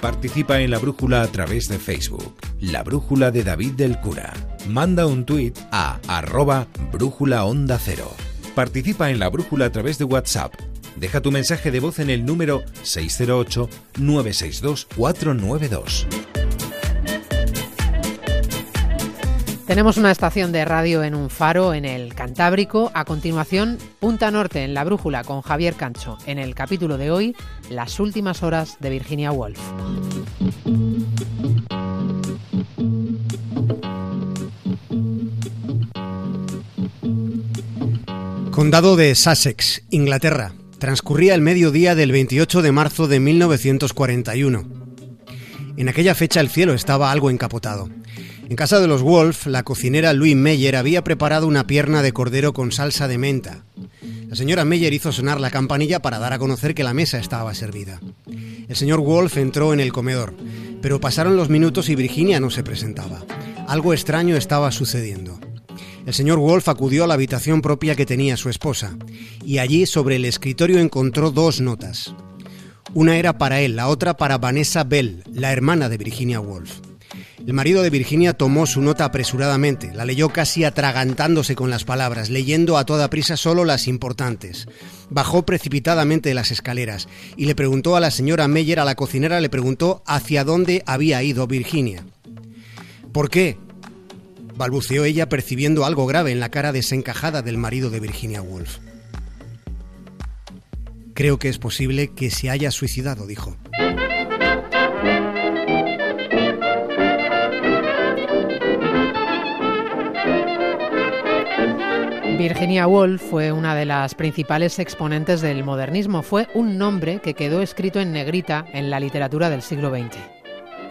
Participa en la brújula a través de Facebook. La brújula de David del Cura. Manda un tuit a arroba brújula cero. Participa en la brújula a través de WhatsApp. Deja tu mensaje de voz en el número 608-962-492. Tenemos una estación de radio en un faro en el Cantábrico. A continuación, Punta Norte en la Brújula con Javier Cancho. En el capítulo de hoy, las últimas horas de Virginia Woolf. Condado de Sussex, Inglaterra. Transcurría el mediodía del 28 de marzo de 1941. En aquella fecha el cielo estaba algo encapotado. En casa de los Wolf, la cocinera Louise Meyer había preparado una pierna de cordero con salsa de menta. La señora Meyer hizo sonar la campanilla para dar a conocer que la mesa estaba servida. El señor Wolf entró en el comedor, pero pasaron los minutos y Virginia no se presentaba. Algo extraño estaba sucediendo. El señor Wolf acudió a la habitación propia que tenía su esposa, y allí sobre el escritorio encontró dos notas. Una era para él, la otra para Vanessa Bell, la hermana de Virginia Woolf. El marido de Virginia tomó su nota apresuradamente, la leyó casi atragantándose con las palabras, leyendo a toda prisa solo las importantes. Bajó precipitadamente las escaleras y le preguntó a la señora Meyer, a la cocinera, le preguntó hacia dónde había ido Virginia. ¿Por qué? balbuceó ella percibiendo algo grave en la cara desencajada del marido de Virginia Woolf. Creo que es posible que se haya suicidado, dijo. Virginia Woolf fue una de las principales exponentes del modernismo. Fue un nombre que quedó escrito en negrita en la literatura del siglo XX.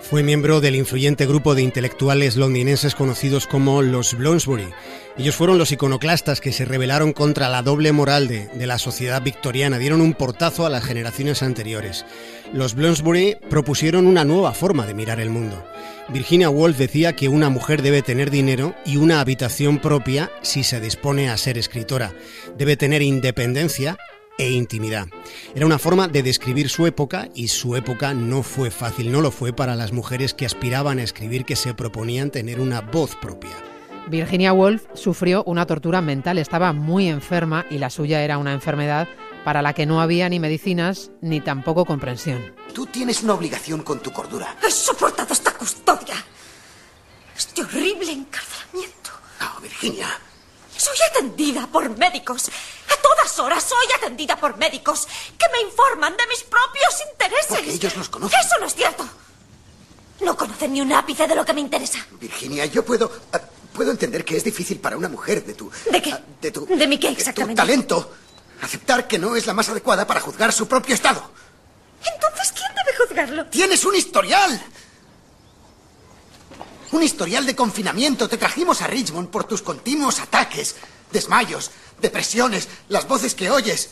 Fue miembro del influyente grupo de intelectuales londinenses conocidos como los Bloomsbury. Ellos fueron los iconoclastas que se rebelaron contra la doble moral de, la sociedad victoriana, dieron un portazo a las generaciones anteriores. Los Bloomsbury propusieron una nueva forma de mirar el mundo. Virginia Woolf decía que una mujer debe tener dinero y una habitación propia si se dispone a ser escritora. Debe tener independencia e intimidad. Era una forma de describir su época y su época no fue fácil, no lo fue para las mujeres que aspiraban a escribir, que se proponían tener una voz propia. Virginia Woolf sufrió una tortura mental, estaba muy enferma y la suya era una enfermedad para la que no había ni medicinas ni tampoco comprensión. Tú tienes una obligación con tu cordura. He soportado esta custodia. Este horrible encarcelamiento. No, Virginia. Soy atendida por médicos. A todas horas soy atendida por médicos que me informan de mis propios intereses. Porque ellos los conocen. Eso no es cierto. No conocen ni un ápice de lo que me interesa. Virginia, yo puedo. Uh, puedo entender que es difícil para una mujer de tu. ¿De qué? Uh, de tu. ¿De mi qué exactamente? De tu talento. Aceptar que no es la más adecuada para juzgar su propio estado. Entonces, ¿quién debe juzgarlo? ¡Tienes un historial! Un historial de confinamiento. Te trajimos a Richmond por tus continuos ataques, desmayos, depresiones, las voces que oyes.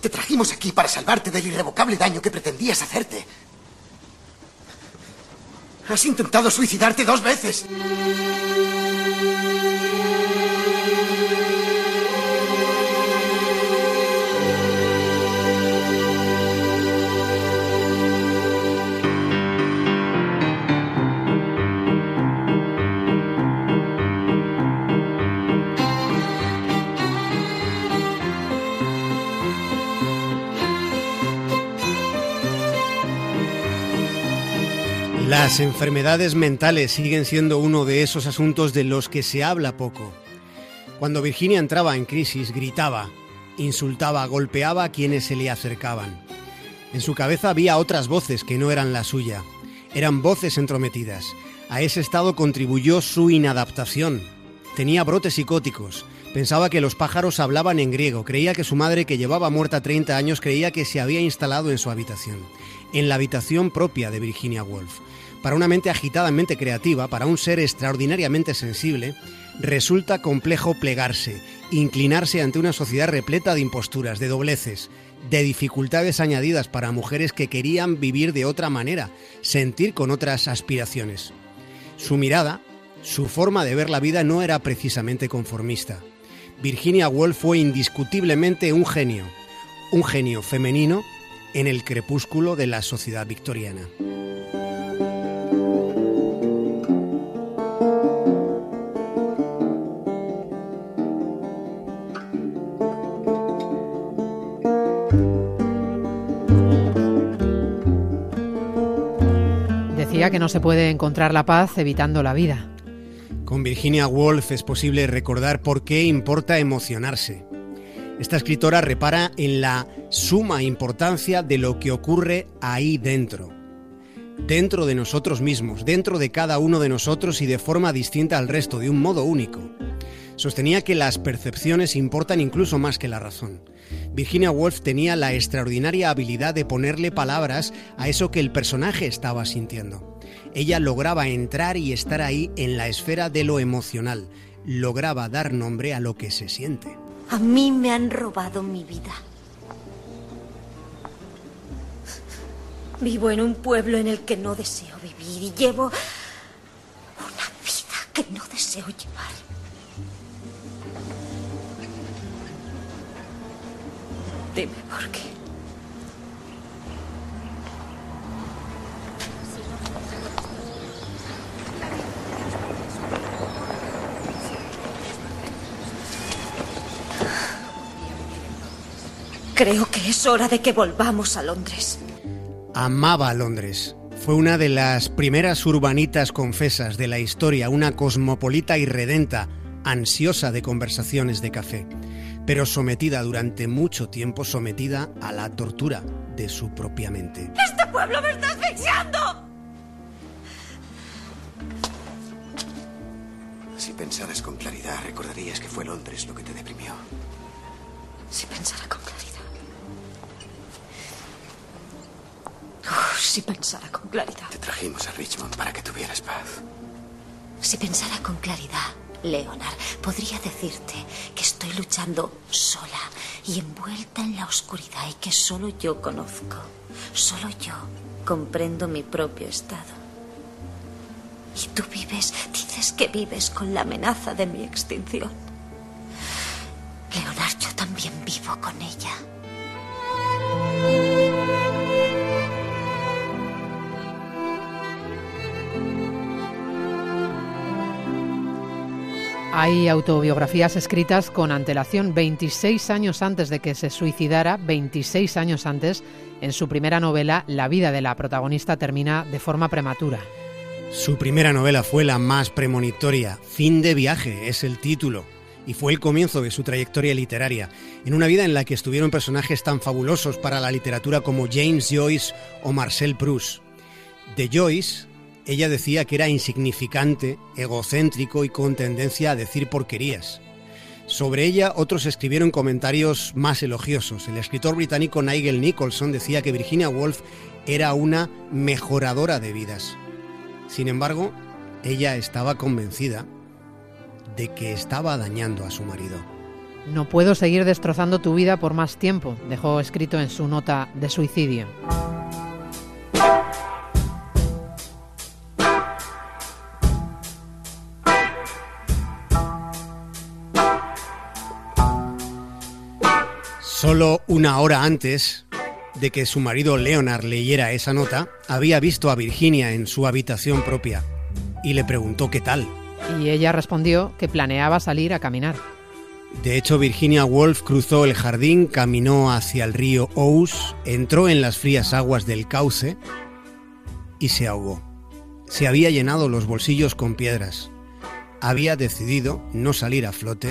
Te trajimos aquí para salvarte del irrevocable daño que pretendías hacerte. Has intentado suicidarte dos veces. Las enfermedades mentales siguen siendo uno de esos asuntos de los que se habla poco. Cuando Virginia entraba en crisis, gritaba, insultaba, golpeaba a quienes se le acercaban. En su cabeza había otras voces que no eran la suya. Eran voces entrometidas. A ese estado contribuyó su inadaptación. Tenía brotes psicóticos. Pensaba que los pájaros hablaban en griego. Creía que su madre, que llevaba muerta 30 años, creía que se había instalado en su habitación. En la habitación propia de Virginia Woolf. Para una mente agitadamente creativa, para un ser extraordinariamente sensible, resulta complejo plegarse, inclinarse ante una sociedad repleta de imposturas, de dobleces, de dificultades añadidas para mujeres que querían vivir de otra manera, sentir con otras aspiraciones. Su mirada, su forma de ver la vida no era precisamente conformista. Virginia Woolf fue indiscutiblemente un genio, un genio femenino en el crepúsculo de la sociedad victoriana. Decía que no se puede encontrar la paz evitando la vida. Con Virginia Woolf es posible recordar por qué importa emocionarse. Esta escritora repara en la suma importancia de lo que ocurre ahí dentro, dentro de nosotros mismos, dentro de cada uno de nosotros y de forma distinta al resto, de un modo único. Sostenía que las percepciones importan incluso más que la razón. Virginia Woolf tenía la extraordinaria habilidad de ponerle palabras a eso que el personaje estaba sintiendo. Ella lograba entrar y estar ahí en la esfera de lo emocional, lograba dar nombre a lo que se siente. A mí me han robado mi vida. Vivo en un pueblo en el que no deseo vivir y llevo una vida que no deseo llevar. Dime por qué. Creo que es hora de que volvamos a Londres. Amaba Londres. Fue una de las primeras urbanitas confesas de la historia, una cosmopolita irredenta, ansiosa de conversaciones de café, pero sometida durante mucho tiempo, sometida a la tortura de su propia mente. ¡Este pueblo me está asfixiando! Si pensaras con claridad, recordarías que fue Londres lo que te deprimió. Si pensara con claridad. Uf, si pensara con claridad. Te trajimos a Richmond para que tuvieras paz. Si pensara con claridad, Leonard, podría decirte que estoy luchando sola y envuelta en la oscuridad y que solo yo conozco, solo yo comprendo mi propio estado. Y tú vives, dices que vives con la amenaza de mi extinción. Leonard, yo también vivo con ella. Hay autobiografías escritas con antelación 26 años antes de que se suicidara, 26 años antes, en su primera novela, la vida de la protagonista termina de forma prematura. Su primera novela fue la más premonitoria, Fin de viaje es el título, y fue el comienzo de su trayectoria literaria, en una vida en la que estuvieron personajes tan fabulosos para la literatura como James Joyce o Marcel Proust. De Joyce, ella decía que era insignificante, egocéntrico y con tendencia a decir porquerías. Sobre ella otros escribieron comentarios más elogiosos. El escritor británico Nigel Nicholson decía que Virginia Woolf era una mejoradora de vidas. Sin embargo, ella estaba convencida de que estaba dañando a su marido. No puedo seguir destrozando tu vida por más tiempo, dejó escrito en su nota de suicidio. Solo una hora antes de que su marido Leonard leyera esa nota, había visto a Virginia en su habitación propia y le preguntó qué tal. Y ella respondió que planeaba salir a caminar. De hecho, Virginia Woolf cruzó el jardín, caminó hacia el río Ouse, entró en las frías aguas del cauce y se ahogó. Se había llenado los bolsillos con piedras. Había decidido no salir a flote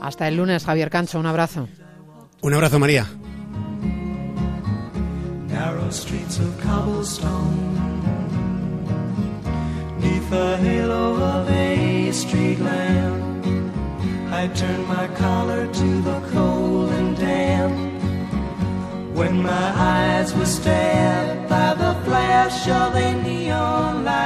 Hasta el lunes, Javier Cancho, un abrazo. Un abrazo, María. narrow streets of cobblestone. Neath the halo of a street lamp, I turned my collar to the cold and damp. When my eyes were stabbed by the flash of a neon light,